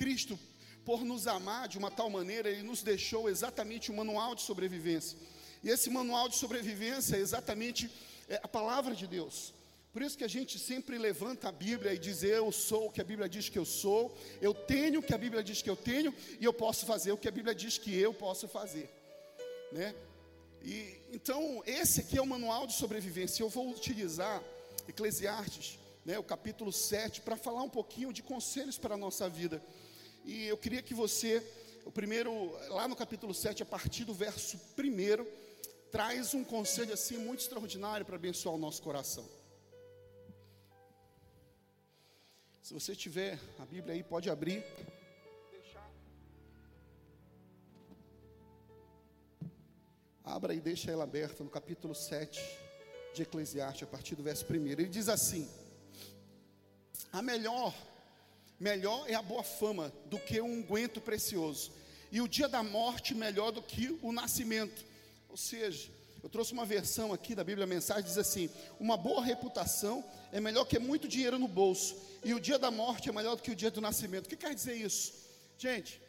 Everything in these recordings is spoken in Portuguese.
Cristo, por nos amar de uma tal maneira, Ele nos deixou exatamente um manual de sobrevivência. E esse manual de sobrevivência é exatamente é, a palavra de Deus. Por isso que a gente sempre levanta a Bíblia e diz: Eu sou o que a Bíblia diz que eu sou, eu tenho o que a Bíblia diz que eu tenho, e eu posso fazer o que a Bíblia diz que eu posso fazer. Né? E, então, esse aqui é o manual de sobrevivência. Eu vou utilizar Eclesiastes, né, o capítulo 7, para falar um pouquinho de conselhos para a nossa vida. E eu queria que você, o primeiro, lá no capítulo 7, a partir do verso 1, traz um conselho assim muito extraordinário para abençoar o nosso coração. Se você tiver a Bíblia aí, pode abrir. Abra e deixa ela aberta no capítulo 7 de Eclesiastes, a partir do verso 1. Ele diz assim: A melhor, melhor é a boa fama do que um unguento precioso, e o dia da morte melhor do que o nascimento. Ou seja, eu trouxe uma versão aqui da Bíblia Mensagem, diz assim: Uma boa reputação é melhor que muito dinheiro no bolso, e o dia da morte é melhor do que o dia do nascimento. O que quer dizer isso? Gente,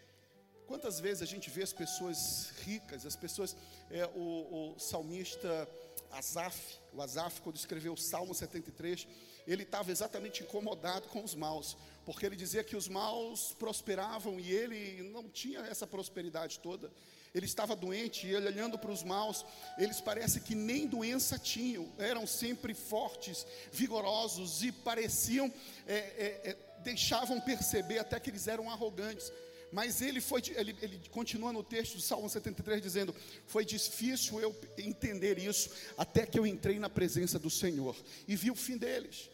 quantas vezes a gente vê as pessoas ricas, as pessoas, é, o, o salmista Asaf, o Asaf, quando escreveu o Salmo 73, ele estava exatamente incomodado com os maus, porque ele dizia que os maus prosperavam e ele não tinha essa prosperidade toda. Ele estava doente e ele olhando para os maus, eles parece que nem doença tinham, eram sempre fortes, vigorosos e pareciam, é, é, é, deixavam perceber até que eles eram arrogantes. Mas ele foi, ele, ele continua no texto do Salmo 73 dizendo: Foi difícil eu entender isso, até que eu entrei na presença do Senhor e vi o fim deles.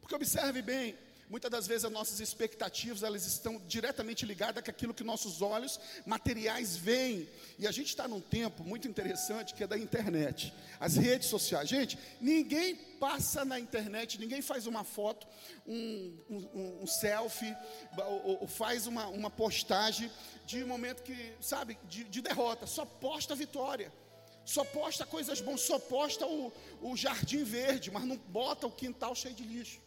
Porque observe bem, Muitas das vezes as nossas expectativas elas estão diretamente ligadas com aquilo que nossos olhos materiais veem. E a gente está num tempo muito interessante que é da internet, as redes sociais. Gente, ninguém passa na internet, ninguém faz uma foto, um, um, um selfie, ou, ou, faz uma, uma postagem de um momento que, sabe, de, de derrota. Só posta vitória só posta coisas boas, só posta o, o jardim verde, mas não bota o quintal cheio de lixo.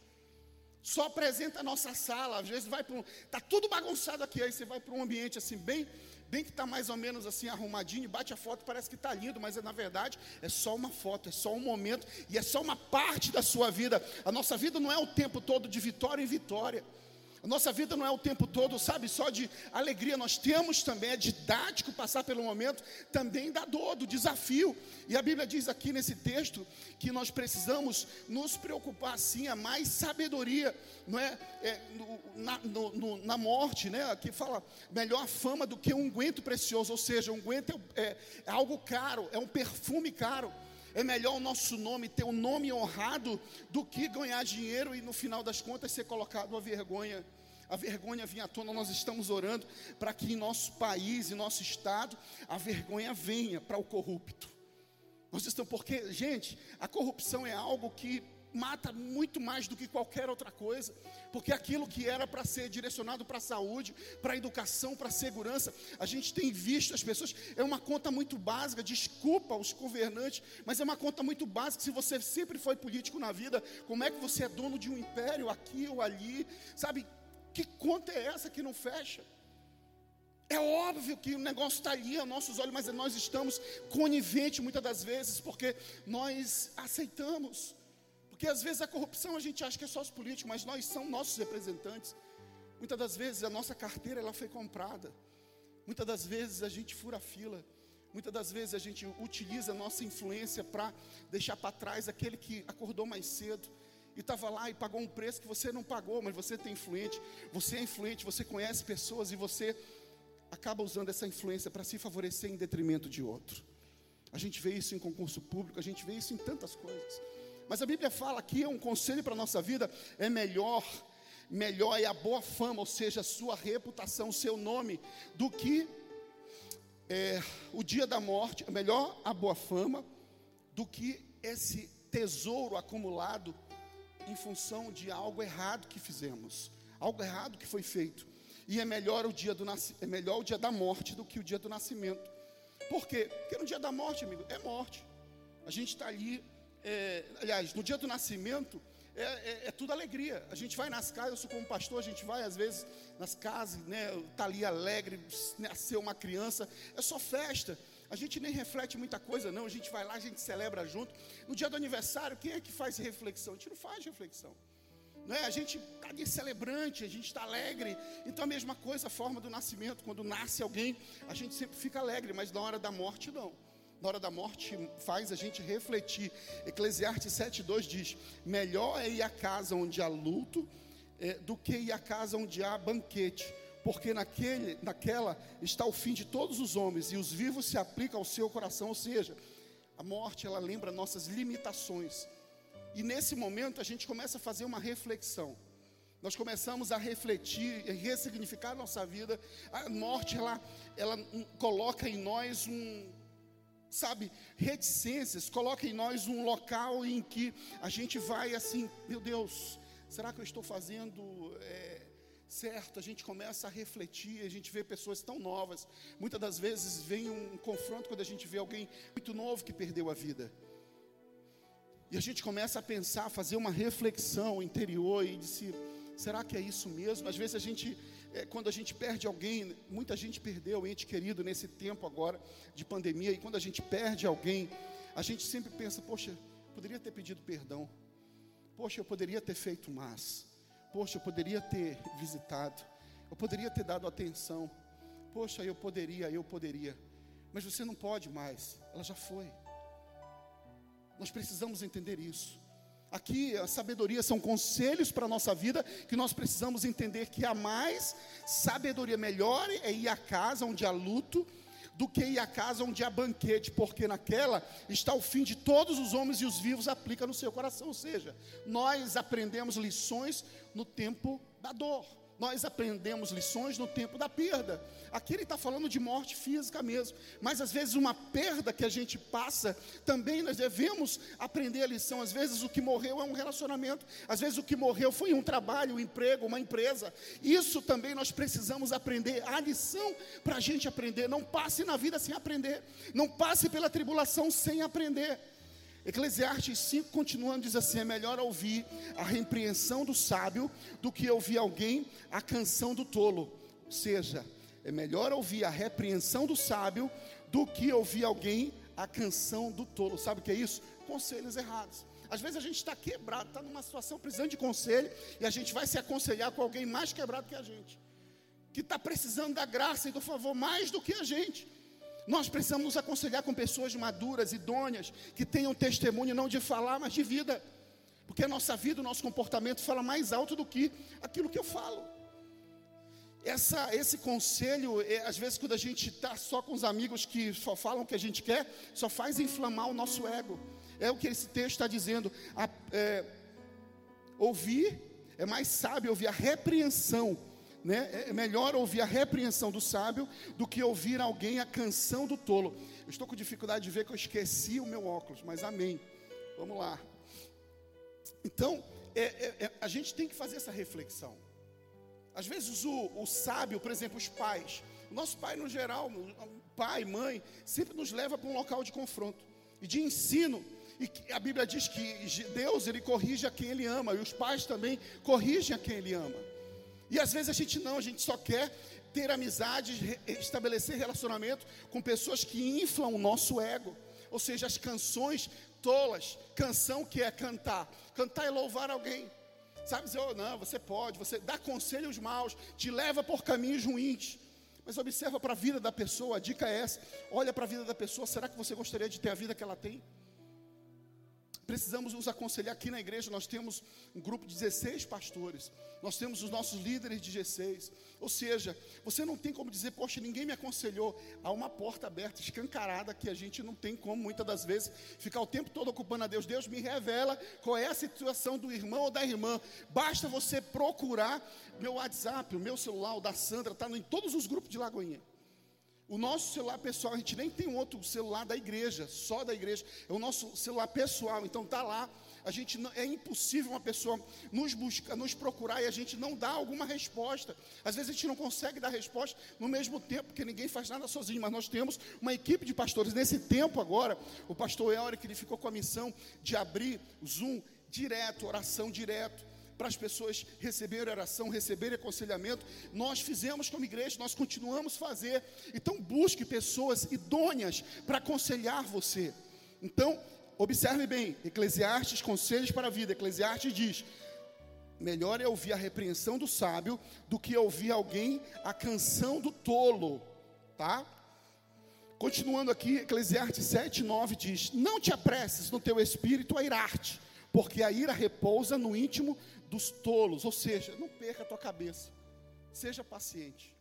Só apresenta a nossa sala, às vezes vai para um. Está tudo bagunçado aqui, aí você vai para um ambiente assim, bem, bem que está mais ou menos assim arrumadinho, bate a foto, parece que está lindo, mas é, na verdade é só uma foto, é só um momento e é só uma parte da sua vida. A nossa vida não é o tempo todo de vitória em vitória. A nossa vida não é o tempo todo, sabe, só de alegria. Nós temos também, é didático passar pelo momento também da dor, do desafio. E a Bíblia diz aqui nesse texto que nós precisamos nos preocupar sim a mais sabedoria, não é? é no, na, no, no, na, morte, né? Aqui fala melhor fama do que um unguento precioso, ou seja, um unguento é, é, é algo caro, é um perfume caro. É melhor o nosso nome ter um nome honrado do que ganhar dinheiro e no final das contas ser colocado a vergonha a vergonha vinha à tona, nós estamos orando para que em nosso país, em nosso estado, a vergonha venha para o corrupto. Nós estamos, porque, gente, a corrupção é algo que mata muito mais do que qualquer outra coisa, porque aquilo que era para ser direcionado para a saúde, para a educação, para a segurança, a gente tem visto as pessoas, é uma conta muito básica, desculpa os governantes, mas é uma conta muito básica. Se você sempre foi político na vida, como é que você é dono de um império aqui ou ali, sabe? Que conta é essa que não fecha? É óbvio que o negócio está ali aos nossos olhos, mas nós estamos coniventes muitas das vezes, porque nós aceitamos. Porque às vezes a corrupção a gente acha que é só os políticos, mas nós somos nossos representantes. Muitas das vezes a nossa carteira ela foi comprada. Muitas das vezes a gente fura a fila. Muitas das vezes a gente utiliza a nossa influência para deixar para trás aquele que acordou mais cedo e estava lá e pagou um preço que você não pagou, mas você tem influente, você é influente, você conhece pessoas e você acaba usando essa influência para se favorecer em detrimento de outro. A gente vê isso em concurso público, a gente vê isso em tantas coisas. Mas a Bíblia fala aqui, é um conselho para a nossa vida, é melhor, melhor é a boa fama, ou seja, a sua reputação, o seu nome, do que é, o dia da morte, é melhor a boa fama do que esse tesouro acumulado em função de algo errado que fizemos, algo errado que foi feito. E é melhor o dia do é melhor o dia da morte do que o dia do nascimento. Por quê? Porque no dia da morte, amigo, é morte. A gente está ali, é, aliás, no dia do nascimento é, é, é, tudo alegria. A gente vai nas casas, eu sou como pastor, a gente vai às vezes nas casas, né? Tá ali alegre, nasceu uma criança, é só festa. A gente nem reflete muita coisa, não. A gente vai lá, a gente celebra junto. No dia do aniversário, quem é que faz reflexão? A gente não faz reflexão. Não é? A gente está de celebrante, a gente está alegre. Então a mesma coisa, a forma do nascimento. Quando nasce alguém, a gente sempre fica alegre, mas na hora da morte não na hora da morte faz a gente refletir. Eclesiastes 7,2 diz: Melhor é ir à casa onde há luto é, do que ir à casa onde há banquete, porque naquele, naquela está o fim de todos os homens, e os vivos se aplicam ao seu coração. Ou seja, a morte ela lembra nossas limitações. E nesse momento a gente começa a fazer uma reflexão. Nós começamos a refletir, a ressignificar a nossa vida. A morte ela, ela coloca em nós um, sabe, reticências, coloca em nós um local em que a gente vai assim, meu Deus, será que eu estou fazendo é, certo? A gente começa a refletir, a gente vê pessoas tão novas, muitas das vezes vem um confronto quando a gente vê alguém muito novo que perdeu a vida. E a gente começa a pensar, a fazer uma reflexão interior e disse, será que é isso mesmo? Às vezes a gente é, quando a gente perde alguém, muita gente perdeu ente querido nesse tempo agora de pandemia, e quando a gente perde alguém, a gente sempre pensa, poxa, poderia ter pedido perdão, poxa, eu poderia ter feito mais, poxa, eu poderia ter visitado, eu poderia ter dado atenção, poxa, eu poderia, eu poderia, mas você não pode mais, ela já foi. Nós precisamos entender isso. Aqui a sabedoria são conselhos para a nossa vida que nós precisamos entender que há mais sabedoria melhor é ir à casa onde há luto do que ir à casa onde há banquete, porque naquela está o fim de todos os homens e os vivos aplica no seu coração. Ou seja, nós aprendemos lições no tempo da dor nós aprendemos lições no tempo da perda. Aqui ele está falando de morte física mesmo, mas às vezes uma perda que a gente passa, também nós devemos aprender a lição. Às vezes o que morreu é um relacionamento, às vezes o que morreu foi um trabalho, um emprego, uma empresa. Isso também nós precisamos aprender. A lição para a gente aprender. Não passe na vida sem aprender, não passe pela tribulação sem aprender. Eclesiastes 5, continuando, diz assim: é melhor ouvir a repreensão do sábio do que ouvir alguém a canção do tolo. Ou seja, é melhor ouvir a repreensão do sábio do que ouvir alguém a canção do tolo. Sabe o que é isso? Conselhos errados. Às vezes a gente está quebrado, está numa situação precisando de conselho, e a gente vai se aconselhar com alguém mais quebrado que a gente, que está precisando da graça e do favor mais do que a gente. Nós precisamos nos aconselhar com pessoas maduras, idôneas, que tenham testemunho não de falar, mas de vida. Porque a nossa vida, o nosso comportamento fala mais alto do que aquilo que eu falo. Essa, esse conselho, é, às vezes, quando a gente está só com os amigos que só falam o que a gente quer, só faz inflamar o nosso ego. É o que esse texto está dizendo. A, é, ouvir, é mais sábio ouvir a repreensão né? É melhor ouvir a repreensão do sábio do que ouvir alguém a canção do tolo. Eu estou com dificuldade de ver que eu esqueci o meu óculos, mas amém. Vamos lá. Então, é, é, é, a gente tem que fazer essa reflexão. Às vezes o, o sábio, por exemplo, os pais, nosso pai no geral, pai, mãe, sempre nos leva para um local de confronto e de ensino. E a Bíblia diz que Deus ele corrige a quem ele ama e os pais também corrigem a quem ele ama. E às vezes a gente não, a gente só quer ter amizade, estabelecer relacionamento com pessoas que inflam o nosso ego. Ou seja, as canções tolas, canção que é cantar. Cantar é louvar alguém. Sabe dizer, oh, não, você pode, você dá conselhos maus, te leva por caminhos ruins. Mas observa para a vida da pessoa, a dica é essa: olha para a vida da pessoa, será que você gostaria de ter a vida que ela tem? Precisamos nos aconselhar aqui na igreja. Nós temos um grupo de 16 pastores, nós temos os nossos líderes de G6. Ou seja, você não tem como dizer, poxa, ninguém me aconselhou. Há uma porta aberta, escancarada, que a gente não tem como, muitas das vezes, ficar o tempo todo ocupando a Deus. Deus me revela qual é a situação do irmão ou da irmã. Basta você procurar meu WhatsApp, o meu celular, o da Sandra, está em todos os grupos de Lagoinha. O nosso celular pessoal, a gente nem tem outro celular da igreja, só da igreja. É o nosso celular pessoal, então tá lá. A gente não, é impossível uma pessoa nos buscar, nos procurar e a gente não dá alguma resposta. Às vezes a gente não consegue dar resposta no mesmo tempo, porque ninguém faz nada sozinho, mas nós temos uma equipe de pastores. Nesse tempo agora, o pastor Elric, ele ficou com a missão de abrir Zoom direto, oração direto, para as pessoas receberem oração, receberem aconselhamento. Nós fizemos como igreja, nós continuamos a fazer. Então, busque pessoas idôneas para aconselhar você. Então, observe bem: Eclesiastes, conselhos para a vida. Eclesiastes diz: melhor é ouvir a repreensão do sábio do que ouvir alguém a canção do tolo, tá? Continuando aqui, Eclesiastes 7, 9 diz: Não te apresses no teu espírito a irar-te, porque a ira repousa no íntimo dos tolos, ou seja, não perca a tua cabeça, seja paciente.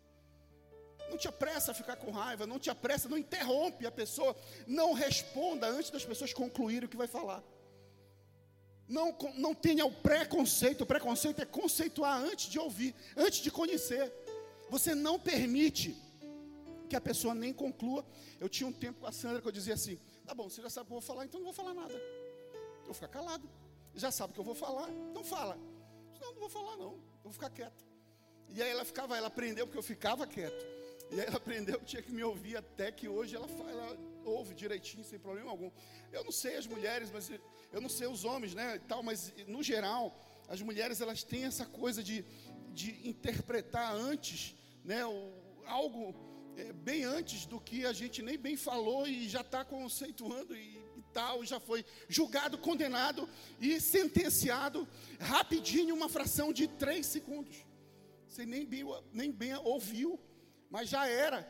Não te apressa a ficar com raiva, não te apressa, não interrompe a pessoa, não responda antes das pessoas concluírem o que vai falar. Não, não tenha o preconceito, o preconceito é conceituar antes de ouvir, antes de conhecer. Você não permite que a pessoa nem conclua. Eu tinha um tempo com a Sandra que eu dizia assim: tá bom, você já sabe o que eu vou falar, então não vou falar nada. Eu vou ficar calado. Já sabe o que eu vou falar, então fala. Não, não vou falar não, vou ficar quieto. E aí ela ficava, ela aprendeu porque eu ficava quieto. E aí ela aprendeu que tinha que me ouvir até que hoje ela, ela ouve direitinho, sem problema algum. Eu não sei as mulheres, mas eu não sei os homens, né, e tal, mas no geral, as mulheres elas têm essa coisa de, de interpretar antes, né, o, algo é, bem antes do que a gente nem bem falou e já está conceituando e, tal, já foi julgado, condenado e sentenciado rapidinho, uma fração de três segundos. Você nem bem, nem bem ouviu, mas já era.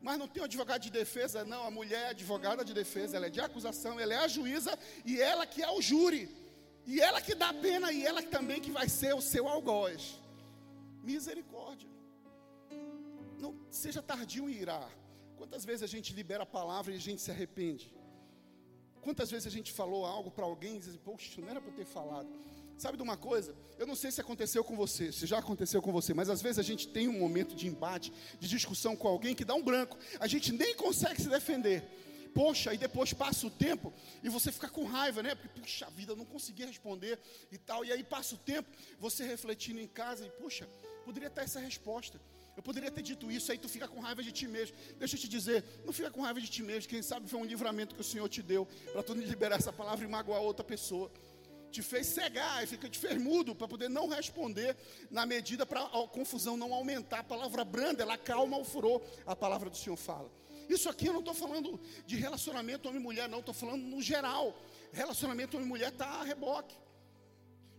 Mas não tem um advogado de defesa, não. A mulher é advogada de defesa, ela é de acusação, ela é a juíza e ela que é o júri. E ela que dá a pena e ela também que vai ser o seu algoz. Misericórdia não seja tardio em irar. Quantas vezes a gente libera a palavra e a gente se arrepende? Quantas vezes a gente falou algo para alguém e diz, poxa, não era para ter falado. Sabe de uma coisa? Eu não sei se aconteceu com você, se já aconteceu com você, mas às vezes a gente tem um momento de embate, de discussão com alguém que dá um branco, a gente nem consegue se defender. Poxa, e depois passa o tempo e você fica com raiva, né? Porque, puxa vida, eu não consegui responder e tal. E aí passa o tempo, você refletindo em casa e, puxa, poderia ter essa resposta. Eu poderia ter dito isso, aí tu fica com raiva de ti mesmo. Deixa eu te dizer, não fica com raiva de ti mesmo. Quem sabe foi um livramento que o Senhor te deu para tu liberar essa palavra e magoar outra pessoa. Te fez cegar fica te fez mudo para poder não responder na medida para a confusão não aumentar. A palavra branda, ela calma o furor. A palavra do Senhor fala. Isso aqui eu não estou falando de relacionamento homem-mulher, não, estou falando no geral. Relacionamento homem-mulher está a reboque.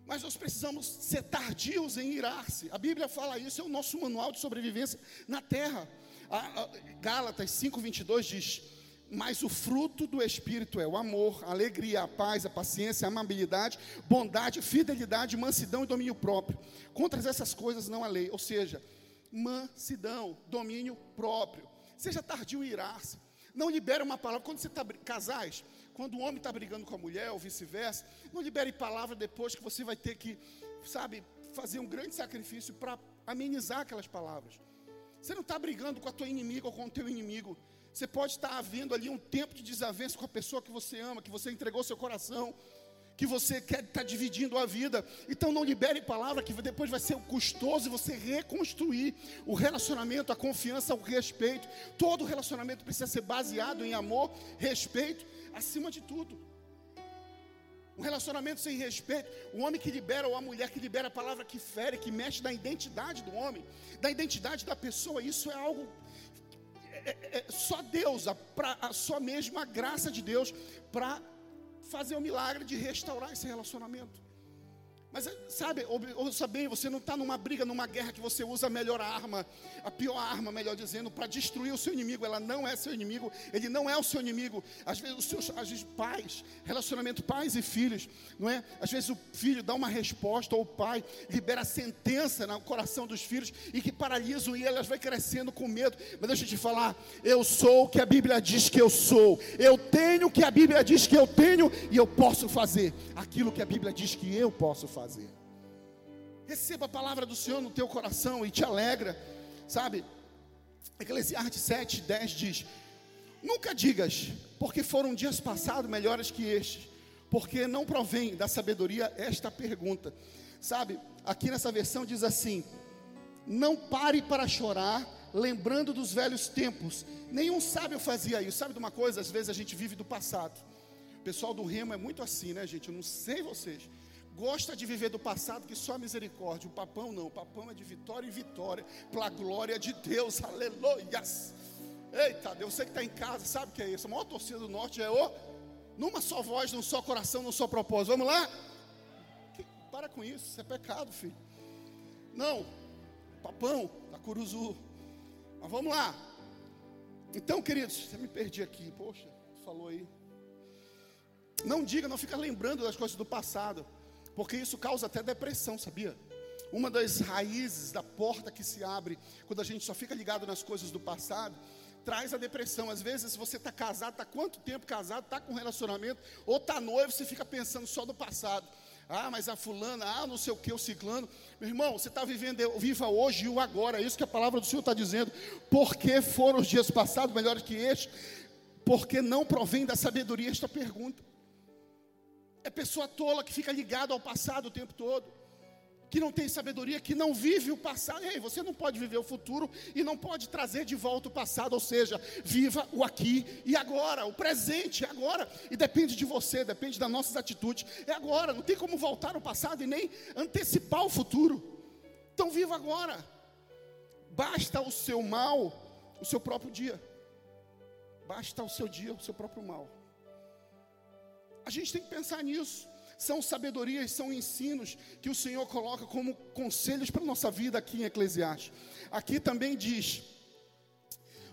Mas nós precisamos ser tardios em irar-se. A Bíblia fala isso, é o nosso manual de sobrevivência na terra. A, a, Gálatas 5,22 diz: Mas o fruto do Espírito é o amor, a alegria, a paz, a paciência, a amabilidade, bondade, fidelidade, mansidão e domínio próprio. Contra essas coisas não há lei. Ou seja, mansidão, domínio próprio. Seja tardio em irar-se. Não libera uma palavra. Quando você está casais, quando o homem está brigando com a mulher ou vice-versa, não libere palavra depois que você vai ter que, sabe, fazer um grande sacrifício para amenizar aquelas palavras. Você não está brigando com a tua inimiga ou com o teu inimigo. Você pode estar havendo ali um tempo de desavença com a pessoa que você ama, que você entregou seu coração, que você quer estar tá dividindo a vida. Então não libere palavra que depois vai ser custoso você reconstruir o relacionamento, a confiança, o respeito. Todo relacionamento precisa ser baseado em amor, respeito acima de tudo. Um relacionamento sem respeito, o homem que libera ou a mulher que libera a palavra que fere, que mexe na identidade do homem, da identidade da pessoa, isso é algo é, é, é só Deus, a, pra, a só mesmo a graça de Deus para fazer o milagre de restaurar esse relacionamento. Mas sabe, ouça bem, você não está numa briga, numa guerra que você usa a melhor arma, a pior arma, melhor dizendo, para destruir o seu inimigo. Ela não é seu inimigo, ele não é o seu inimigo. Às vezes os seus às vezes, pais, relacionamento pais e filhos, não é? Às vezes o filho dá uma resposta, ou o pai libera sentença no coração dos filhos e que paralisam e elas vai crescendo com medo. Mas deixa eu te falar, eu sou o que a Bíblia diz que eu sou. Eu tenho o que a Bíblia diz que eu tenho e eu posso fazer aquilo que a Bíblia diz que eu posso fazer fazer. Receba a palavra do Senhor no teu coração e te alegra, sabe? Eclesiastes 7, 10 diz: Nunca digas, porque foram dias passados melhores que estes, porque não provém da sabedoria esta pergunta. Sabe, aqui nessa versão diz assim: Não pare para chorar, lembrando dos velhos tempos. Nenhum sábio fazia isso. Sabe de uma coisa? Às vezes a gente vive do passado. O pessoal do remo é muito assim, né, gente? Eu não sei vocês. Gosta de viver do passado que só misericórdia. O papão não, o papão é de vitória em vitória, pela glória de Deus, aleluias. Eita, Deus, você que está em casa, sabe o que é isso? A maior torcida do norte é o numa só voz, num só coração, num só propósito. Vamos lá? Que, para com isso, isso é pecado, filho. Não, papão, da Curuzu. Mas vamos lá. Então, queridos, você me perdi aqui, poxa, falou aí. Não diga, não fica lembrando das coisas do passado, porque isso causa até depressão, sabia? Uma das raízes da porta que se abre quando a gente só fica ligado nas coisas do passado traz a depressão. Às vezes você está casado, está quanto tempo casado, está com relacionamento, ou está noivo, você fica pensando só do passado. Ah, mas a fulana, ah, não sei o que, o ciclano. Meu irmão, você está vivendo, viva hoje e o agora. É isso que a palavra do Senhor está dizendo. Porque foram os dias passados melhores que este? Porque não provém da sabedoria esta pergunta. É pessoa tola que fica ligado ao passado o tempo todo, que não tem sabedoria, que não vive o passado. Ei, você não pode viver o futuro e não pode trazer de volta o passado, ou seja, viva o aqui e agora, o presente, é agora. E depende de você, depende das nossas atitudes. É agora, não tem como voltar ao passado e nem antecipar o futuro. Então viva agora. Basta o seu mal, o seu próprio dia. Basta o seu dia, o seu próprio mal. A gente tem que pensar nisso. São sabedorias, são ensinos que o Senhor coloca como conselhos para a nossa vida aqui em Eclesiastes. Aqui também diz,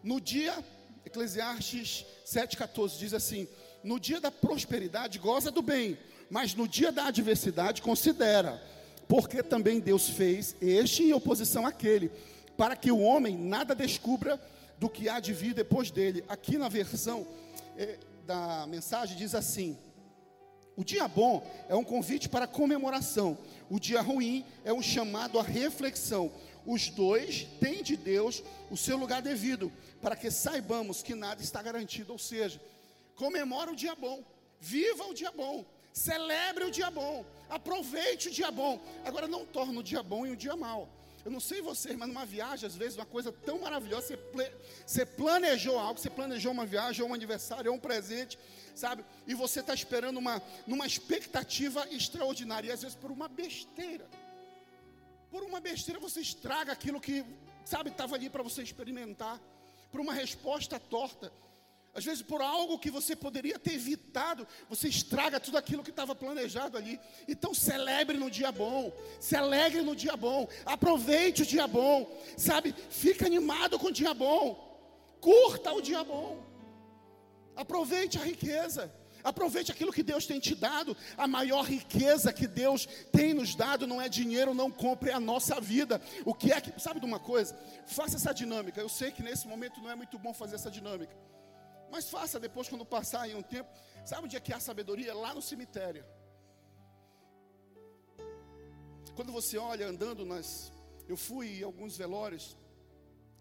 no dia, Eclesiastes 7,14 diz assim: no dia da prosperidade goza do bem, mas no dia da adversidade considera, porque também Deus fez este em oposição àquele, para que o homem nada descubra do que há de vir depois dele. Aqui na versão eh, da mensagem diz assim: o dia bom é um convite para comemoração, o dia ruim é um chamado à reflexão. Os dois têm de Deus o seu lugar devido, para que saibamos que nada está garantido. Ou seja, comemore o dia bom, viva o dia bom, celebre o dia bom, aproveite o dia bom. Agora não torne o dia bom em um dia mau. Eu não sei vocês, mas numa viagem, às vezes, uma coisa tão maravilhosa, você, você planejou algo, você planejou uma viagem, ou um aniversário, ou um presente, sabe? E você está esperando uma, numa expectativa extraordinária, e às vezes por uma besteira. Por uma besteira você estraga aquilo que, sabe, estava ali para você experimentar, por uma resposta torta. Às vezes, por algo que você poderia ter evitado, você estraga tudo aquilo que estava planejado ali. Então, celebre no dia bom, se alegre no dia bom, aproveite o dia bom, sabe? Fica animado com o dia bom, curta o dia bom. Aproveite a riqueza. Aproveite aquilo que Deus tem te dado. A maior riqueza que Deus tem nos dado não é dinheiro, não compre a nossa vida. O que é que, sabe de uma coisa? Faça essa dinâmica. Eu sei que nesse momento não é muito bom fazer essa dinâmica. Mas faça depois, quando passar aí um tempo. Sabe onde é que há sabedoria? Lá no cemitério. Quando você olha andando nas. Eu fui em alguns velórios,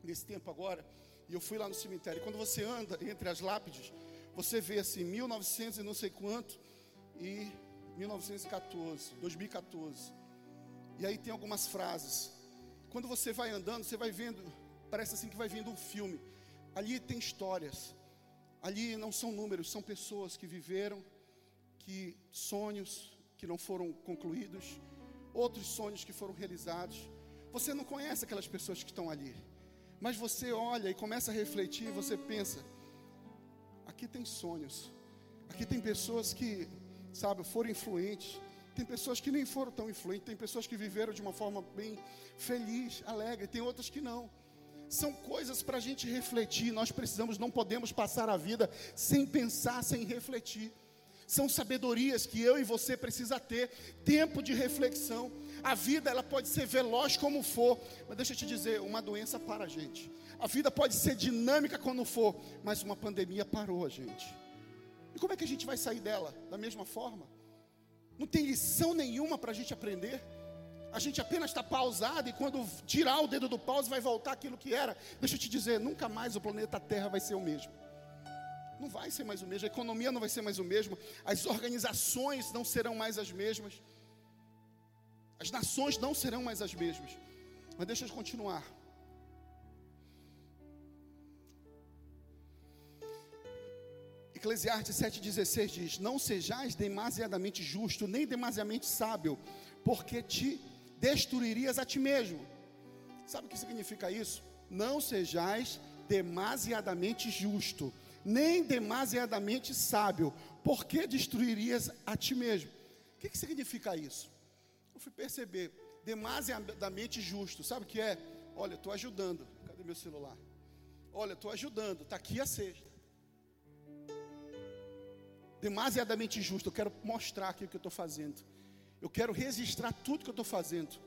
nesse tempo agora, e eu fui lá no cemitério. Quando você anda entre as lápides, você vê assim, 1900 e não sei quanto e 1914, 2014. E aí tem algumas frases. Quando você vai andando, você vai vendo, parece assim que vai vendo um filme. Ali tem histórias. Ali não são números, são pessoas que viveram, que sonhos que não foram concluídos, outros sonhos que foram realizados. Você não conhece aquelas pessoas que estão ali. Mas você olha e começa a refletir, você pensa, aqui tem sonhos. Aqui tem pessoas que, sabe, foram influentes. Tem pessoas que nem foram tão influentes. Tem pessoas que viveram de uma forma bem feliz, alegre. Tem outras que não. São coisas para a gente refletir. Nós precisamos, não podemos passar a vida sem pensar, sem refletir. São sabedorias que eu e você precisa ter, tempo de reflexão. A vida ela pode ser veloz como for, mas deixa eu te dizer, uma doença para a gente. A vida pode ser dinâmica quando for, mas uma pandemia parou a gente. E como é que a gente vai sair dela? Da mesma forma? Não tem lição nenhuma para a gente aprender. A gente apenas está pausado e quando tirar o dedo do pause vai voltar aquilo que era. Deixa eu te dizer, nunca mais o planeta Terra vai ser o mesmo. Não vai ser mais o mesmo, a economia não vai ser mais o mesmo, as organizações não serão mais as mesmas, as nações não serão mais as mesmas. Mas deixa eu continuar. Eclesiastes 7,16 diz: Não sejais demasiadamente justo, nem demasiadamente sábio, porque te destruirias a ti mesmo. Sabe o que significa isso? Não sejais demasiadamente justo, nem demasiadamente sábio, porque destruirias a ti mesmo. O que, que significa isso? Eu fui perceber, demasiadamente justo, sabe o que é? Olha, estou ajudando, cadê meu celular? Olha, estou ajudando, está aqui a sexta demasiadamente justo. Eu quero mostrar aqui o que eu estou fazendo. Eu quero registrar tudo que eu estou fazendo.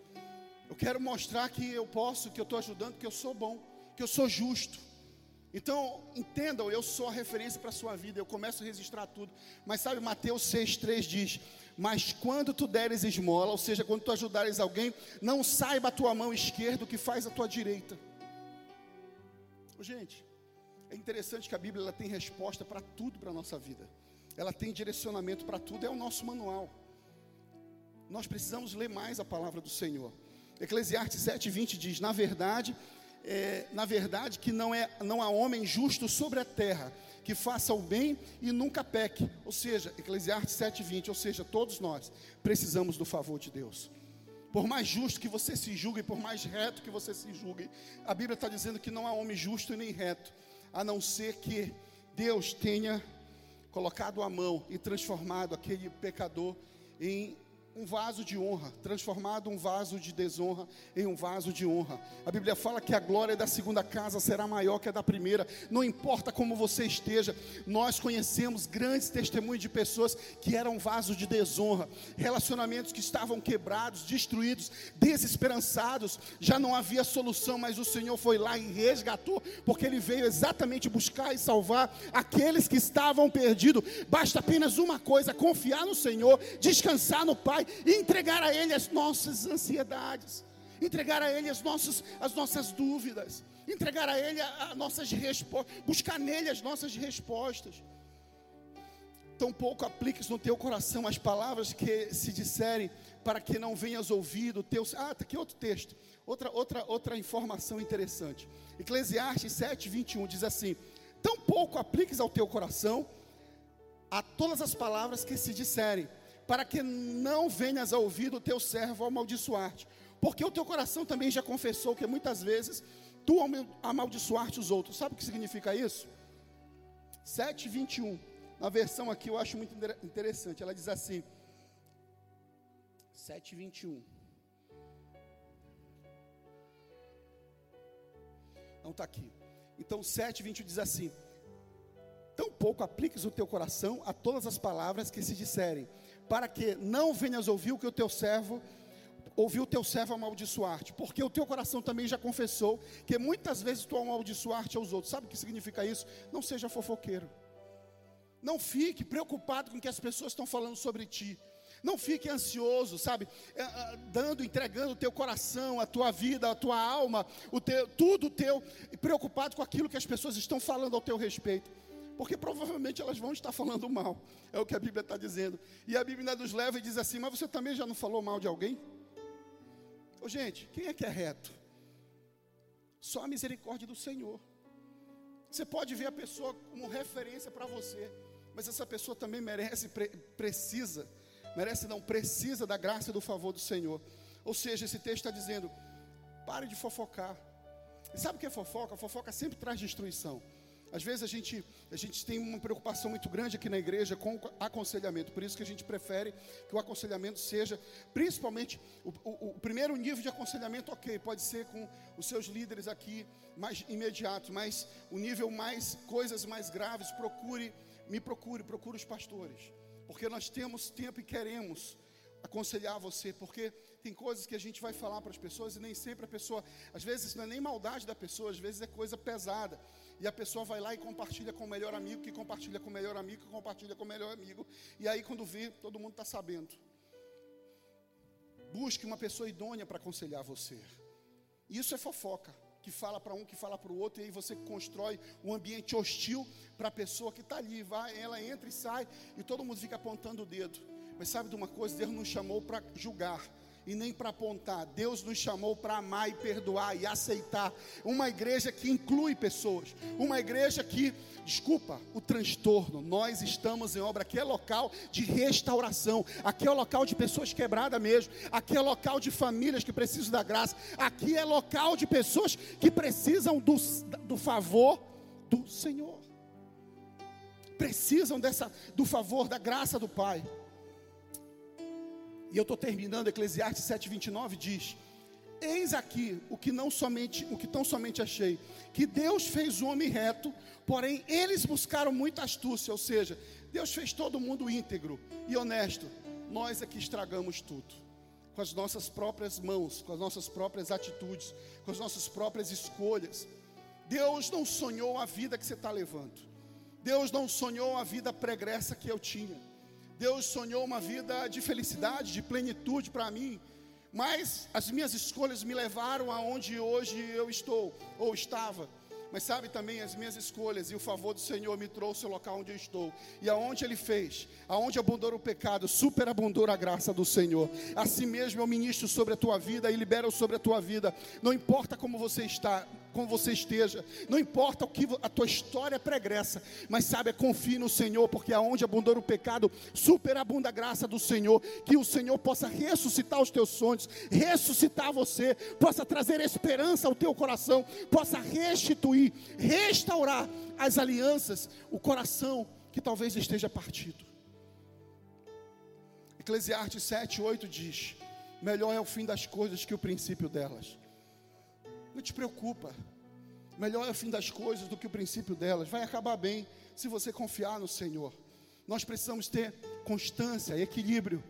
Eu quero mostrar que eu posso, que eu estou ajudando, que eu sou bom, que eu sou justo. Então, entendam, eu sou a referência para a sua vida, eu começo a registrar tudo. Mas sabe, Mateus 6,3 diz: Mas quando tu deres esmola, ou seja, quando tu ajudares alguém, não saiba a tua mão esquerda o que faz a tua direita. Gente, é interessante que a Bíblia ela tem resposta para tudo para a nossa vida ela tem direcionamento para tudo, é o nosso manual. Nós precisamos ler mais a palavra do Senhor. Eclesiastes 7:20 diz: "Na verdade, é, na verdade que não é não há homem justo sobre a terra que faça o bem e nunca peque". Ou seja, Eclesiastes 7:20, ou seja, todos nós precisamos do favor de Deus. Por mais justo que você se julgue, por mais reto que você se julgue, a Bíblia está dizendo que não há homem justo nem reto, a não ser que Deus tenha colocado a mão e transformado aquele pecador em um vaso de honra, transformado um vaso de desonra em um vaso de honra. A Bíblia fala que a glória da segunda casa será maior que a da primeira. Não importa como você esteja, nós conhecemos grandes testemunhos de pessoas que eram vasos de desonra, relacionamentos que estavam quebrados, destruídos, desesperançados. Já não havia solução, mas o Senhor foi lá e resgatou, porque ele veio exatamente buscar e salvar aqueles que estavam perdidos. Basta apenas uma coisa: confiar no Senhor, descansar no Pai, e entregar a Ele as nossas ansiedades, entregar a Ele as nossas, as nossas dúvidas, entregar a Ele as nossas respostas, buscar nele as nossas respostas. Tampouco apliques no teu coração as palavras que se disserem, para que não venhas ouvir o teu. Ah, está aqui outro texto, outra, outra, outra informação interessante. Eclesiastes 7, 21 diz assim: Tampouco apliques ao teu coração a todas as palavras que se disserem, para que não venhas a ouvir o teu servo amaldiçoar-te. Porque o teu coração também já confessou que muitas vezes tu amaldiçoar-te os outros. Sabe o que significa isso? 7,21. Na versão aqui eu acho muito interessante. Ela diz assim: 7,21. Não está aqui. Então 7,21 diz assim: Tão pouco apliques o teu coração a todas as palavras que se disserem, para que não venhas ouvir o que o teu servo ouviu o teu servo amaldiçoar-te, porque o teu coração também já confessou que muitas vezes tu amaldiçoar-te aos outros. Sabe o que significa isso? Não seja fofoqueiro. Não fique preocupado com o que as pessoas estão falando sobre ti. Não fique ansioso, sabe? É, é, dando, entregando o teu coração, a tua vida, a tua alma, o teu, tudo teu, preocupado com aquilo que as pessoas estão falando ao teu respeito porque provavelmente elas vão estar falando mal, é o que a Bíblia está dizendo. E a Bíblia nos leva e diz assim: Mas você também já não falou mal de alguém? Ô, gente, quem é que é reto? Só a misericórdia do Senhor. Você pode ver a pessoa como referência para você, mas essa pessoa também merece, pre precisa, merece não, precisa da graça e do favor do Senhor. Ou seja, esse texto está dizendo: pare de fofocar. E sabe o que é fofoca? A fofoca sempre traz destruição. Às vezes a gente, a gente tem uma preocupação muito grande aqui na igreja com aconselhamento, por isso que a gente prefere que o aconselhamento seja, principalmente, o, o, o primeiro nível de aconselhamento, ok, pode ser com os seus líderes aqui mais imediatos, mas o nível mais, coisas mais graves, procure, me procure, procure os pastores, porque nós temos tempo e queremos aconselhar você, porque tem coisas que a gente vai falar para as pessoas e nem sempre a pessoa, às vezes não é nem maldade da pessoa, às vezes é coisa pesada. E a pessoa vai lá e compartilha com o melhor amigo, que compartilha com o melhor amigo, que compartilha com o melhor amigo. E aí, quando vê, todo mundo está sabendo. Busque uma pessoa idônea para aconselhar você. Isso é fofoca, que fala para um, que fala para o outro, e aí você constrói um ambiente hostil para a pessoa que está ali. Vai, ela entra e sai, e todo mundo fica apontando o dedo. Mas sabe de uma coisa? Deus nos chamou para julgar e nem para apontar. Deus nos chamou para amar e perdoar e aceitar. Uma igreja que inclui pessoas, uma igreja que, desculpa, o transtorno. Nós estamos em obra. Aqui é local de restauração, aqui é local de pessoas quebradas mesmo, aqui é local de famílias que precisam da graça, aqui é local de pessoas que precisam do, do favor do Senhor. Precisam dessa do favor, da graça do Pai. E eu estou terminando, Eclesiastes 7,29 diz: Eis aqui o que não somente, o que tão somente achei, que Deus fez o homem reto, porém eles buscaram muita astúcia, ou seja, Deus fez todo mundo íntegro e honesto. Nós é que estragamos tudo. Com as nossas próprias mãos, com as nossas próprias atitudes, com as nossas próprias escolhas. Deus não sonhou a vida que você está levando. Deus não sonhou a vida pregressa que eu tinha. Deus sonhou uma vida de felicidade, de plenitude para mim, mas as minhas escolhas me levaram aonde hoje eu estou ou estava. Mas sabe também as minhas escolhas e o favor do Senhor me trouxe ao local onde eu estou. E aonde Ele fez, aonde abundou o pecado, superabundou a graça do Senhor. Assim mesmo eu ministro sobre a tua vida e libero sobre a tua vida. Não importa como você está, como você esteja, não importa o que a tua história pregressa, mas sabe, confie no Senhor, porque aonde abundou o pecado, superabunda a graça do Senhor, que o Senhor possa ressuscitar os teus sonhos, ressuscitar você, possa trazer esperança ao teu coração, possa restituir, restaurar as alianças, o coração que talvez esteja partido. Eclesiastes 7, 8 diz: Melhor é o fim das coisas que o princípio delas. Não te preocupa. Melhor é o fim das coisas do que o princípio delas. Vai acabar bem se você confiar no Senhor. Nós precisamos ter constância, equilíbrio.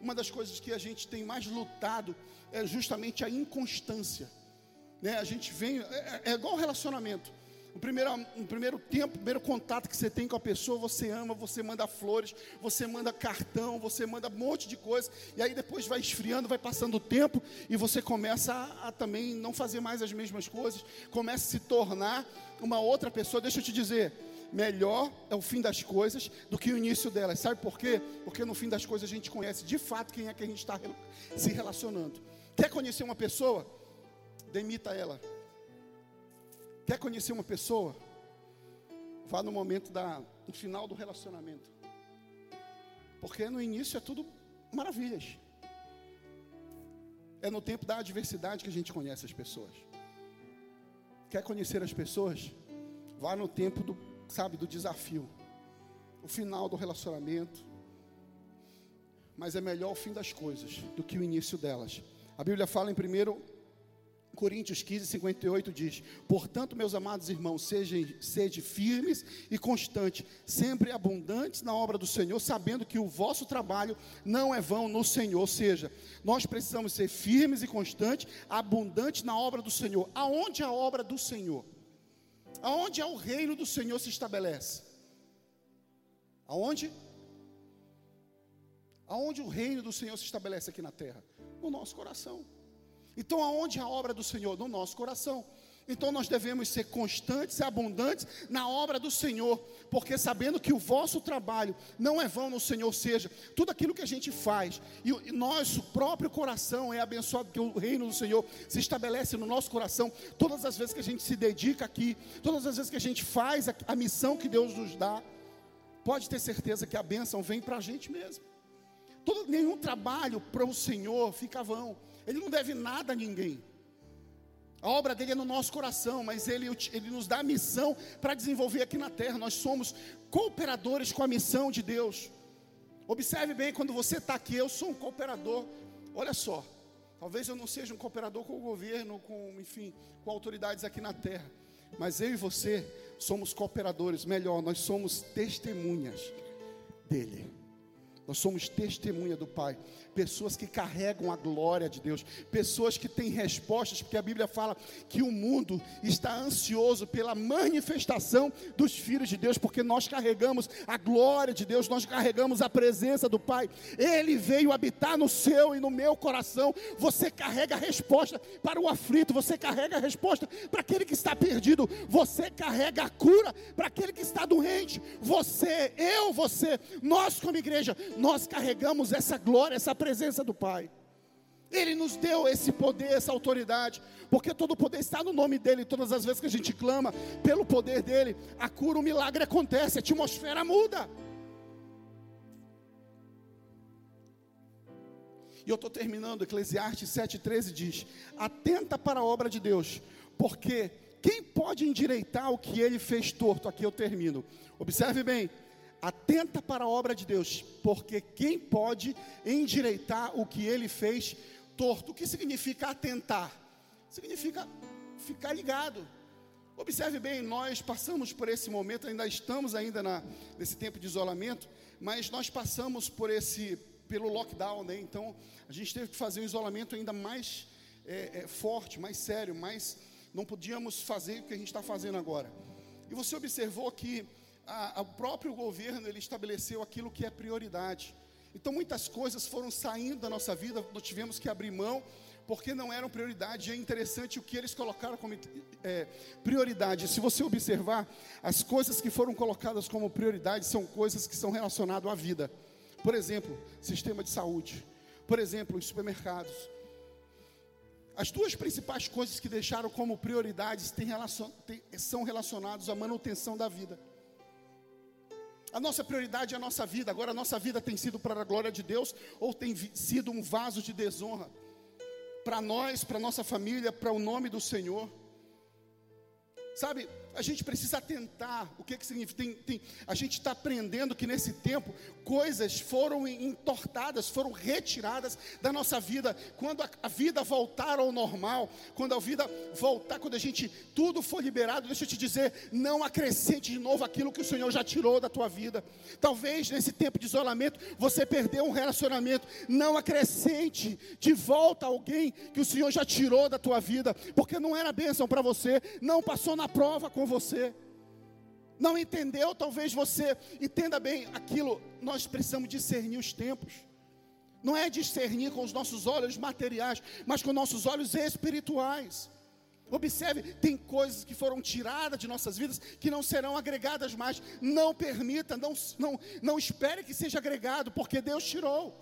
Uma das coisas que a gente tem mais lutado é justamente a inconstância. Né? A gente vem, é, é igual relacionamento. O primeiro, o primeiro tempo, o primeiro contato que você tem com a pessoa, você ama, você manda flores, você manda cartão, você manda um monte de coisa, e aí depois vai esfriando, vai passando o tempo, e você começa a, a também não fazer mais as mesmas coisas, começa a se tornar uma outra pessoa. Deixa eu te dizer, melhor é o fim das coisas do que o início delas. Sabe por quê? Porque no fim das coisas a gente conhece de fato quem é que a gente está se relacionando. Quer conhecer uma pessoa? Demita ela. Quer conhecer uma pessoa? Vá no momento da, no final do relacionamento. Porque no início é tudo maravilhas. É no tempo da adversidade que a gente conhece as pessoas. Quer conhecer as pessoas? Vá no tempo do, sabe, do desafio. O final do relacionamento. Mas é melhor o fim das coisas do que o início delas. A Bíblia fala em primeiro Coríntios 15, 58 diz: Portanto, meus amados irmãos, sejam, sejam firmes e constantes, sempre abundantes na obra do Senhor, sabendo que o vosso trabalho não é vão no Senhor. Ou seja, nós precisamos ser firmes e constantes, abundantes na obra do Senhor. Aonde a obra do Senhor? Aonde é o reino do Senhor se estabelece? Aonde? Aonde o reino do Senhor se estabelece aqui na terra? No nosso coração. Então, aonde a obra do Senhor? No nosso coração. Então, nós devemos ser constantes e abundantes na obra do Senhor, porque sabendo que o vosso trabalho não é vão no Senhor, seja, tudo aquilo que a gente faz, e o nosso próprio coração é abençoado, que o reino do Senhor se estabelece no nosso coração, todas as vezes que a gente se dedica aqui, todas as vezes que a gente faz a, a missão que Deus nos dá, pode ter certeza que a bênção vem para a gente mesmo. Todo, nenhum trabalho para o Senhor fica vão. Ele não deve nada a ninguém. A obra dele é no nosso coração, mas ele, ele nos dá a missão para desenvolver aqui na terra. Nós somos cooperadores com a missão de Deus. Observe bem, quando você está aqui, eu sou um cooperador. Olha só, talvez eu não seja um cooperador com o governo, com, enfim, com autoridades aqui na terra. Mas eu e você somos cooperadores, melhor, nós somos testemunhas dele. Nós somos testemunha do Pai pessoas que carregam a glória de Deus, pessoas que têm respostas, porque a Bíblia fala que o mundo está ansioso pela manifestação dos filhos de Deus, porque nós carregamos a glória de Deus, nós carregamos a presença do Pai. Ele veio habitar no seu e no meu coração. Você carrega a resposta para o aflito, você carrega a resposta para aquele que está perdido, você carrega a cura para aquele que está doente. Você, eu, você, nós como igreja, nós carregamos essa glória, essa presença do Pai. Ele nos deu esse poder, essa autoridade, porque todo o poder está no nome dele. Todas as vezes que a gente clama pelo poder dele, a cura, o milagre acontece, a atmosfera muda. E eu estou terminando, Eclesiastes 7,13 diz: Atenta para a obra de Deus, porque quem pode endireitar o que ele fez torto? Aqui eu termino. Observe bem, atenta para a obra de Deus, porque quem pode endireitar o que ele fez torto? O que significa atentar? Significa ficar ligado. Observe bem, nós passamos por esse momento, ainda estamos ainda na, nesse tempo de isolamento, mas nós passamos por esse pelo lockdown, né? Então a gente teve que fazer um isolamento ainda mais é, é, forte, mais sério, mais não podíamos fazer o que a gente está fazendo agora. E você observou que o próprio governo ele estabeleceu aquilo que é prioridade. Então muitas coisas foram saindo da nossa vida, nós tivemos que abrir mão porque não eram prioridade. E é interessante o que eles colocaram como é, prioridade. Se você observar, as coisas que foram colocadas como prioridade são coisas que são relacionadas à vida. Por exemplo, sistema de saúde. Por exemplo, os supermercados. As duas principais coisas que deixaram como prioridades relacion, são relacionadas à manutenção da vida. A nossa prioridade é a nossa vida. Agora, a nossa vida tem sido para a glória de Deus ou tem sido um vaso de desonra? Para nós, para nossa família, para o nome do Senhor. Sabe, a gente precisa atentar o que, que significa. Tem, tem, a gente está aprendendo que nesse tempo coisas foram entortadas, foram retiradas da nossa vida. Quando a, a, vida voltar ao normal, quando a vida voltar, quando a gente tudo for liberado, deixa eu te dizer, não acrescente de novo aquilo que o Senhor já tirou da tua vida. Talvez nesse tempo de isolamento você perdeu um relacionamento. Não acrescente de volta alguém que o Senhor já tirou da tua vida, porque não era bênção para você, não passou na prova com com você. Não entendeu? Talvez você entenda bem aquilo. Nós precisamos discernir os tempos. Não é discernir com os nossos olhos materiais, mas com nossos olhos espirituais. Observe, tem coisas que foram tiradas de nossas vidas que não serão agregadas mais. Não permita, não, não, não espere que seja agregado, porque Deus tirou.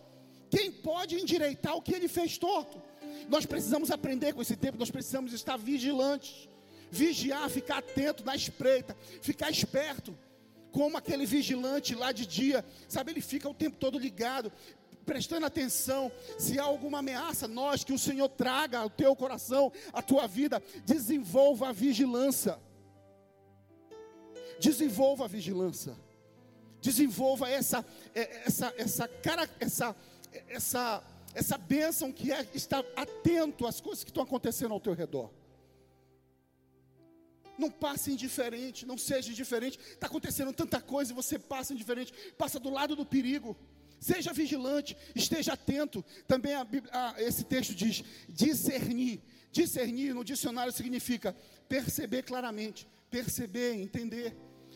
Quem pode endireitar o que ele fez torto? Nós precisamos aprender com esse tempo, nós precisamos estar vigilantes vigiar, ficar atento na espreita, ficar esperto, como aquele vigilante lá de dia, sabe? Ele fica o tempo todo ligado, prestando atenção. Se há alguma ameaça, nós que o Senhor traga ao teu coração, a tua vida, desenvolva a vigilância. Desenvolva a vigilância. Desenvolva essa é, essa essa cara essa essa essa bênção que é estar atento às coisas que estão acontecendo ao teu redor. Não passe indiferente, não seja indiferente. Está acontecendo tanta coisa e você passa indiferente, passa do lado do perigo. Seja vigilante, esteja atento. Também a, a, esse texto diz discernir. Discernir no dicionário significa perceber claramente, perceber, entender.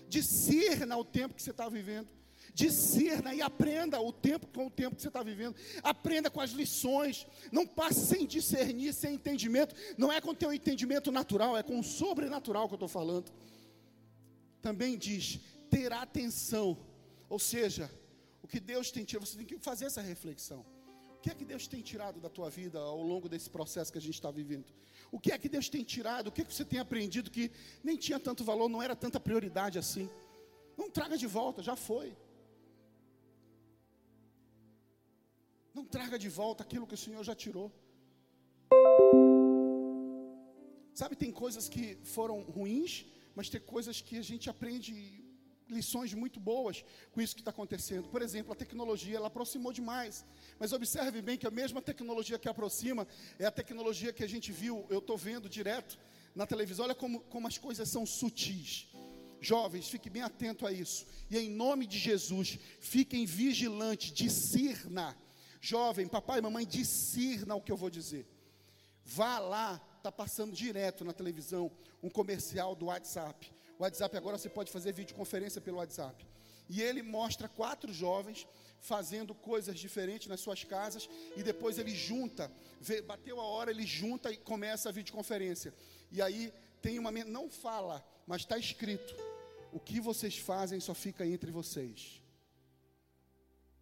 Discerna o tempo que você está vivendo discerna e aprenda o tempo com o tempo que você está vivendo. Aprenda com as lições. Não passe sem discernir, sem entendimento. Não é com o teu entendimento natural, é com o sobrenatural que eu estou falando. Também diz, ter atenção. Ou seja, o que Deus tem tirado, você tem que fazer essa reflexão. O que é que Deus tem tirado da tua vida ao longo desse processo que a gente está vivendo? O que é que Deus tem tirado? O que é que você tem aprendido que nem tinha tanto valor, não era tanta prioridade assim? Não traga de volta, já foi. Não traga de volta aquilo que o Senhor já tirou. Sabe, tem coisas que foram ruins, mas tem coisas que a gente aprende lições muito boas com isso que está acontecendo. Por exemplo, a tecnologia, ela aproximou demais. Mas observe bem que a mesma tecnologia que aproxima é a tecnologia que a gente viu, eu estou vendo direto na televisão. Olha como, como as coisas são sutis. Jovens, fiquem bem atentos a isso. E em nome de Jesus, fiquem vigilantes, discirna Jovem, papai e mamãe, discirna o que eu vou dizer. Vá lá, está passando direto na televisão um comercial do WhatsApp. O WhatsApp agora você pode fazer videoconferência pelo WhatsApp. E ele mostra quatro jovens fazendo coisas diferentes nas suas casas e depois ele junta, vê, bateu a hora, ele junta e começa a videoconferência. E aí tem uma não fala, mas está escrito: o que vocês fazem só fica entre vocês.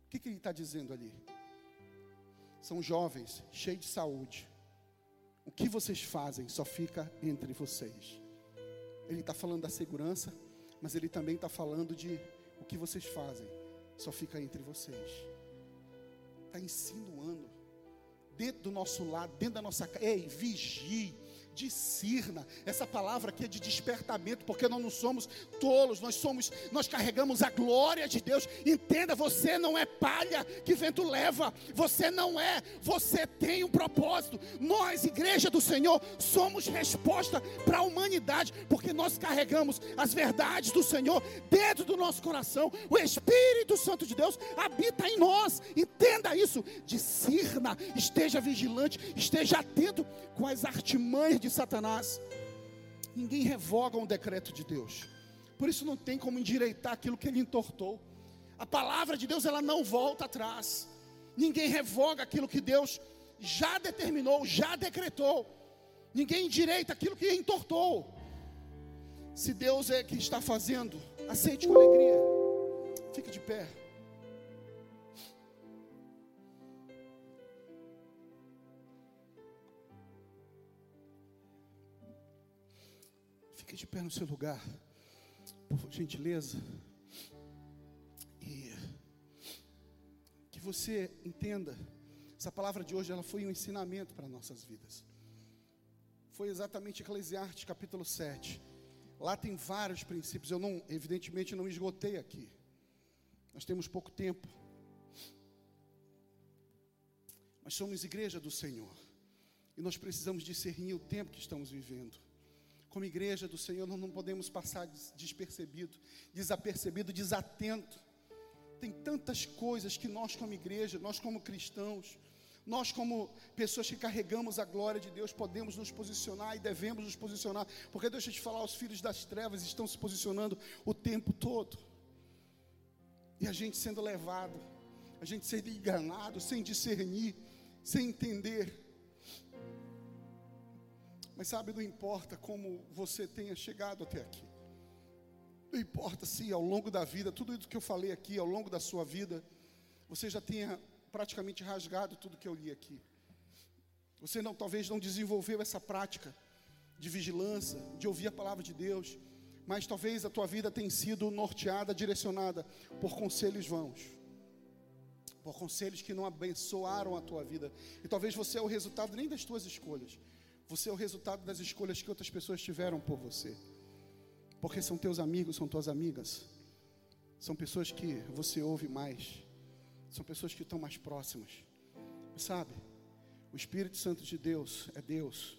O que, que ele está dizendo ali? São jovens, cheios de saúde. O que vocês fazem só fica entre vocês. Ele está falando da segurança, mas ele também está falando de o que vocês fazem só fica entre vocês. Está insinuando dentro do nosso lado, dentro da nossa casa. Ei, vigie discirna. Essa palavra aqui é de despertamento, porque nós não somos tolos, nós somos, nós carregamos a glória de Deus. Entenda, você não é palha que vento leva, você não é, você tem um propósito. Nós, igreja do Senhor, somos resposta para a humanidade, porque nós carregamos as verdades do Senhor dentro do nosso coração. O Espírito Santo de Deus habita em nós. Entenda isso. Discirna, esteja vigilante, esteja atento com as artimanhas de Satanás. Ninguém revoga um decreto de Deus. Por isso não tem como endireitar aquilo que ele entortou. A palavra de Deus ela não volta atrás. Ninguém revoga aquilo que Deus já determinou, já decretou. Ninguém endireita aquilo que entortou. Se Deus é que está fazendo, aceite com alegria. Fique de pé. Fique de pé no seu lugar, por gentileza. E que você entenda, essa palavra de hoje ela foi um ensinamento para nossas vidas. Foi exatamente Eclesiastes capítulo 7. Lá tem vários princípios, eu não, evidentemente não esgotei aqui. Nós temos pouco tempo. Mas somos igreja do Senhor. E nós precisamos discernir o tempo que estamos vivendo como igreja do Senhor, nós não podemos passar despercebido, desapercebido, desatento. Tem tantas coisas que nós, como igreja, nós, como cristãos, nós, como pessoas que carregamos a glória de Deus, podemos nos posicionar e devemos nos posicionar, porque deixa eu te falar, os filhos das trevas estão se posicionando o tempo todo, e a gente sendo levado, a gente sendo enganado, sem discernir, sem entender, mas sabe, não importa como você tenha chegado até aqui. Não importa se ao longo da vida, tudo isso que eu falei aqui, ao longo da sua vida, você já tenha praticamente rasgado tudo que eu li aqui. Você não, talvez não desenvolveu essa prática de vigilância, de ouvir a palavra de Deus, mas talvez a tua vida tenha sido norteada, direcionada por conselhos vãos, por conselhos que não abençoaram a tua vida. E talvez você é o resultado nem das tuas escolhas, você é o resultado das escolhas que outras pessoas tiveram por você. Porque são teus amigos, são tuas amigas. São pessoas que você ouve mais. São pessoas que estão mais próximas. Sabe? O Espírito Santo de Deus é Deus.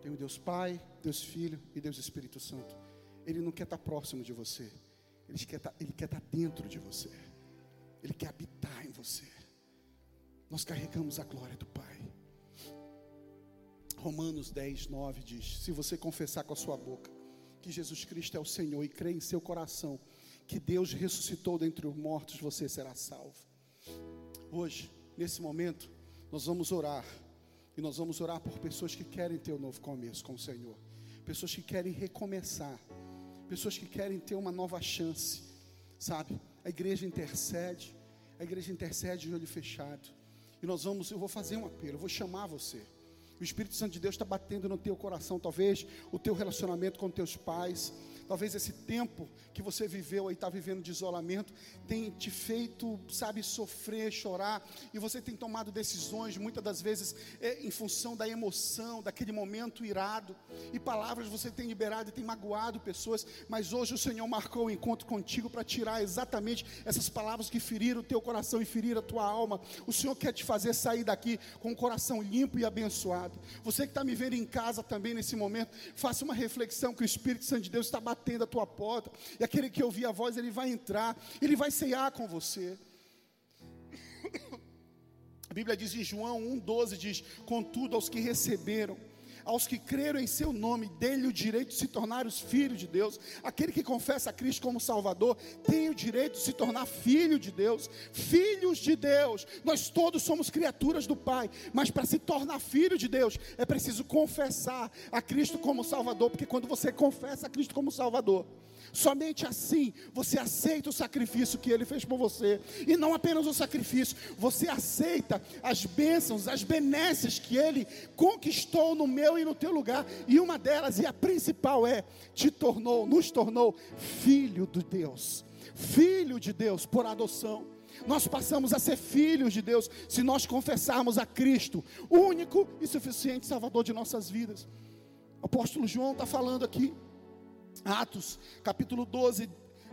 Tem o Deus Pai, Deus Filho e Deus Espírito Santo. Ele não quer estar próximo de você. Ele quer estar, ele quer estar dentro de você. Ele quer habitar em você. Nós carregamos a glória do Pai. Romanos 10, 9 diz: Se você confessar com a sua boca que Jesus Cristo é o Senhor e crer em seu coração que Deus ressuscitou dentre os mortos, você será salvo. Hoje, nesse momento, nós vamos orar. E nós vamos orar por pessoas que querem ter um novo começo com o Senhor. Pessoas que querem recomeçar. Pessoas que querem ter uma nova chance. Sabe? A igreja intercede. A igreja intercede de olho fechado. E nós vamos, eu vou fazer um apelo, eu vou chamar você. O Espírito Santo de Deus está batendo no teu coração, talvez o teu relacionamento com teus pais, talvez esse tempo que você viveu aí, está vivendo de isolamento, tem te feito, sabe, sofrer, chorar, e você tem tomado decisões, muitas das vezes é, em função da emoção, daquele momento irado, e palavras você tem liberado e tem magoado pessoas, mas hoje o Senhor marcou o um encontro contigo para tirar exatamente essas palavras que feriram o teu coração e feriram a tua alma. O Senhor quer te fazer sair daqui com o um coração limpo e abençoado. Você que está me vendo em casa também nesse momento, faça uma reflexão que o Espírito Santo de Deus está batendo a tua porta. E aquele que ouvir a voz, ele vai entrar, ele vai ceiar com você. A Bíblia diz em João 1,12: diz: Contudo, aos que receberam aos que creram em seu nome, dê-lhe o direito de se tornar os filhos de Deus. Aquele que confessa a Cristo como Salvador tem o direito de se tornar filho de Deus, filhos de Deus. Nós todos somos criaturas do Pai, mas para se tornar filho de Deus é preciso confessar a Cristo como Salvador, porque quando você confessa a Cristo como Salvador, Somente assim você aceita o sacrifício que ele fez por você. E não apenas o sacrifício, você aceita as bênçãos, as benesses que ele conquistou no meu e no teu lugar. E uma delas, e a principal, é: te tornou, nos tornou filho de Deus. Filho de Deus por adoção. Nós passamos a ser filhos de Deus se nós confessarmos a Cristo, único e suficiente Salvador de nossas vidas. O apóstolo João está falando aqui Atos, capítulo 12,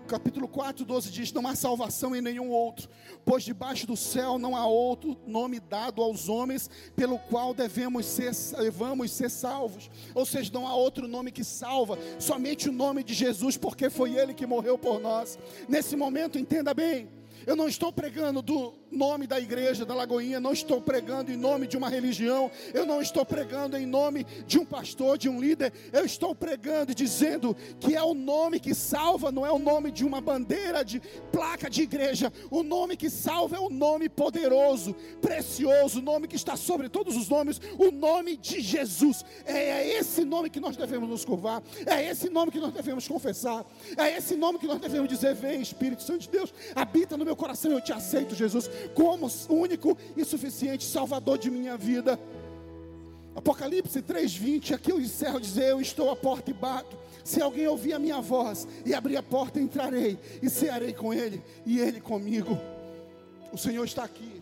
capítulo 4, 12 diz: Não há salvação em nenhum outro, pois debaixo do céu não há outro nome dado aos homens pelo qual devemos ser, devemos ser salvos. Ou seja, não há outro nome que salva, somente o nome de Jesus, porque foi Ele que morreu por nós. Nesse momento, entenda bem, eu não estou pregando do nome da igreja da Lagoinha, não estou pregando em nome de uma religião, eu não estou pregando em nome de um pastor, de um líder, eu estou pregando e dizendo que é o nome que salva, não é o nome de uma bandeira de placa de igreja, o nome que salva é o nome poderoso, precioso, o nome que está sobre todos os nomes, o nome de Jesus. É, é esse nome que nós devemos nos curvar, é esse nome que nós devemos confessar, é esse nome que nós devemos dizer: Vem, Espírito Santo de Deus, habita no meu coração, eu te aceito, Jesus como único e suficiente Salvador de minha vida. Apocalipse 3:20, aqui eu encerro dizer: Eu estou à porta e bato. Se alguém ouvir a minha voz e abrir a porta, entrarei e cearei com ele e ele comigo. O Senhor está aqui.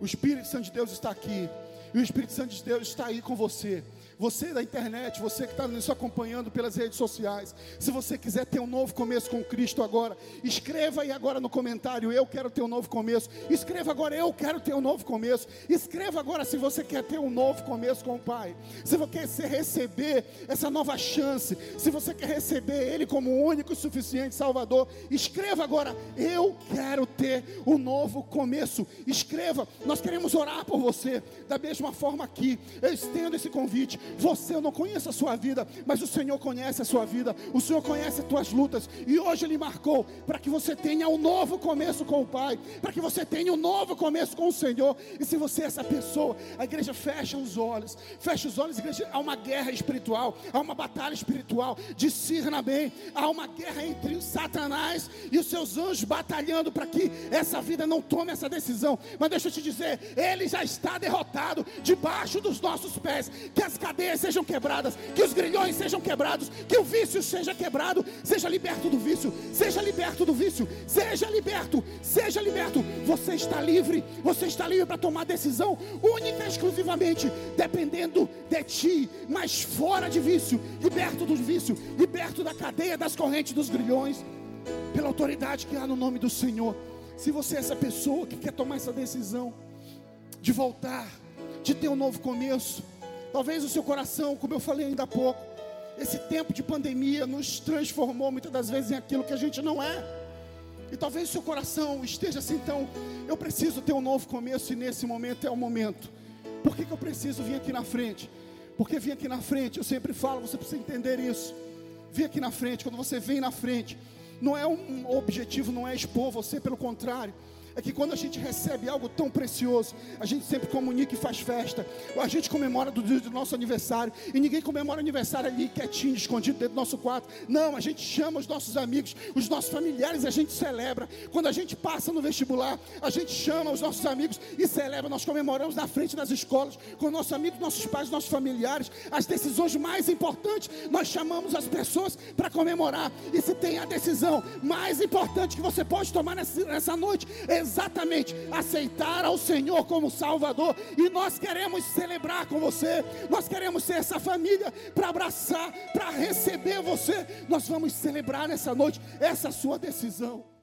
O Espírito Santo de Deus está aqui. E o Espírito Santo de Deus está aí com você. Você da internet, você que está nos acompanhando pelas redes sociais, se você quiser ter um novo começo com Cristo agora, escreva aí agora no comentário: Eu quero ter um novo começo. Escreva agora: Eu quero ter um novo começo. Escreva agora se você quer ter um novo começo com o Pai. Se você quer receber essa nova chance, se você quer receber Ele como o único e suficiente Salvador, escreva agora: Eu quero ter um novo começo. Escreva, nós queremos orar por você. Da mesma forma aqui, eu estendo esse convite. Você eu não conheço a sua vida, mas o Senhor conhece a sua vida. O Senhor conhece as tuas lutas. E hoje Ele marcou para que você tenha um novo começo com o Pai, para que você tenha um novo começo com o Senhor. E se você é essa pessoa, a igreja fecha os olhos, fecha os olhos, igreja. Há uma guerra espiritual, há uma batalha espiritual. Discerna bem, há uma guerra entre Satanás e os seus anjos batalhando para que essa vida não tome essa decisão. Mas deixa eu te dizer, ele já está derrotado debaixo dos nossos pés. Que as cadeias cadeias sejam quebradas, que os grilhões sejam quebrados, que o vício seja quebrado, seja liberto do vício, seja liberto do vício, seja liberto, seja liberto. Você está livre, você está livre para tomar decisão única e exclusivamente dependendo de ti, mas fora de vício, liberto do vício, liberto da cadeia, das correntes dos grilhões, pela autoridade que há no nome do Senhor. Se você é essa pessoa que quer tomar essa decisão de voltar, de ter um novo começo, Talvez o seu coração, como eu falei ainda há pouco, esse tempo de pandemia nos transformou muitas das vezes em aquilo que a gente não é. E talvez o seu coração esteja assim, então, eu preciso ter um novo começo e nesse momento é o momento. Por que, que eu preciso vir aqui na frente? Porque vir aqui na frente, eu sempre falo, você precisa entender isso. Vir aqui na frente, quando você vem na frente, não é um objetivo, não é expor você, pelo contrário é que quando a gente recebe algo tão precioso, a gente sempre comunica e faz festa. A gente comemora do dia do nosso aniversário. E ninguém comemora aniversário ali quietinho, escondido dentro do nosso quarto. Não, a gente chama os nossos amigos, os nossos familiares, a gente celebra. Quando a gente passa no vestibular, a gente chama os nossos amigos e celebra. Nós comemoramos na frente das escolas, com nossos amigos, nossos pais, nossos familiares. As decisões mais importantes, nós chamamos as pessoas para comemorar. E se tem a decisão mais importante que você pode tomar nessa noite, é exatamente aceitar ao Senhor como Salvador. E nós queremos celebrar com você, nós queremos ser essa família para abraçar, para receber você. Nós vamos celebrar nessa noite essa sua decisão.